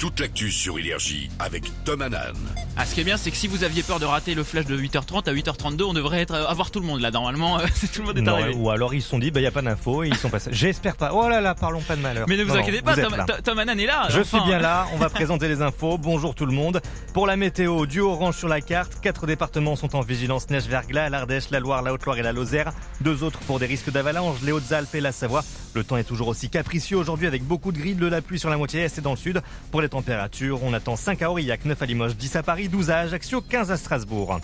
toute l'actu sur Énergie avec Tom Hanan. Ah, ce qui est bien, c'est que si vous aviez peur de rater le flash de 8h30 à 8h32, on devrait être, avoir tout le monde là. Normalement, euh, c'est tout le monde est Non, arrivé. ou alors ils se sont dit, bah, il n'y a pas d'infos et ils sont passés. J'espère pas. Oh là là, parlons pas de malheur. Mais ne vous Non, non, inquiétez pas, vous Tom. Tom- Hanan est là. Je enfin. suis bien là, on va présenter les infos. Bonjour tout le monde. Pour la météo, du orange sur la carte. Quatre départements sont en vigilance neige verglas, l'Ardèche, la Loire, la Haute-Loire et la Lozère. Deux autres pour des risques d'avalanche, les Hautes-Alpes et la Savoie. Le temps est toujours aussi capricieux aujourd'hui avec beaucoup de gris, de la pluie sur la moitié est et dans le sud. Pour les températures, on attend 5 à Aurillac, 9 à Limoges, 10 à Paris, 12 à Ajaccio, 15 à Strasbourg.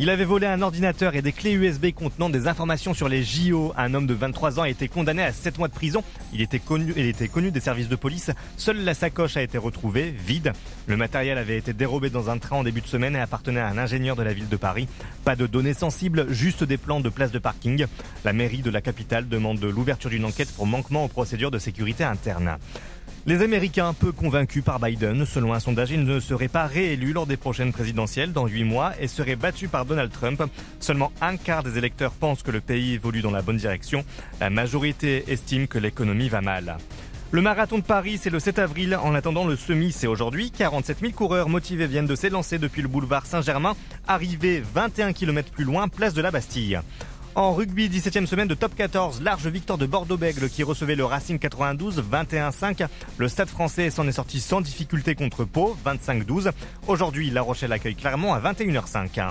Il avait volé un ordinateur et des clés USB contenant des informations sur les JO. Un homme de 23 ans a été condamné à 7 mois de prison. Il était connu, des services de police. Seule la sacoche a été retrouvée, vide. Le matériel avait été dérobé dans un train en début de semaine et appartenait à un ingénieur de la ville de Paris. Pas de données sensibles, juste des plans de places de parking. La mairie de la capitale demande l'ouverture d'une enquête pour manquement aux procédures de sécurité interne. Les Américains, peu convaincus par Biden, selon un sondage, il ne serait pas réélu lors des prochaines présidentielles dans 8 mois et serait battu par Donald Trump. Seulement un quart des électeurs pensent que le pays évolue dans la bonne direction. La majorité estime que l'économie va mal. Le marathon de Paris, c'est le 7 avril. En attendant le semi, c'est aujourd'hui. 47 000 coureurs motivés viennent de s'élancer depuis le boulevard Saint-Germain, arrivés 21 km plus loin, place de la Bastille. En rugby, 17e semaine de top 14, large victoire de Bordeaux-Bègle qui recevait le Racing 92 21-5. Le Stade français s'en est sorti sans difficulté contre Pau 25-12. Aujourd'hui, La Rochelle accueille Clermont à 21h05.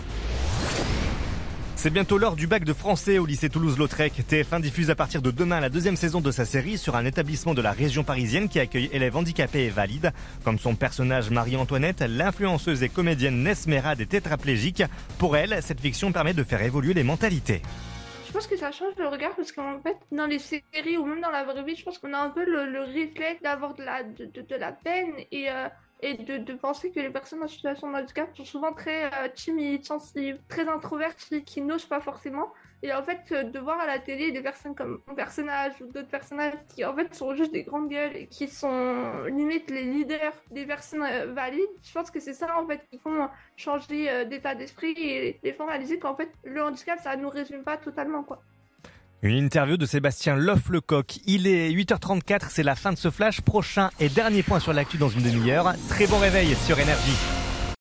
C'est bientôt l'heure du bac de français au lycée Toulouse-Lautrec. TF1 diffuse à partir de demain la deuxième saison de sa série sur un établissement de la région parisienne qui accueille élèves handicapés et valides. Comme son personnage Marie-Antoinette, l'influenceuse et comédienne Nesmerade est tétraplégique. Pour elle, cette fiction permet de faire évoluer les mentalités. Je pense que ça change le regard parce qu'en fait, dans les séries ou même dans la vraie vie, je pense qu'on a un peu le, le d'avoir de la, peine et, euh, de penser que les personnes en situation de handicap sont souvent très euh, timides, sensibles, très introverties, qui n'osent pas forcément. Et en fait, euh, de voir à la télé des personnes comme mon personnage ou d'autres personnages qui en fait sont juste des grandes gueules et qui sont limite les leaders des personnes euh, valides, je pense que c'est ça en fait qui font changer euh, d'état d'esprit et les formaliser qu'en fait le handicap ça nous résume pas totalement quoi. Une interview de Sébastien Loff-Lecoq. Il est 8h34, c'est la fin de ce flash. Prochain et dernier point sur l'actu dans une demi-heure. Très bon réveil sur Énergie.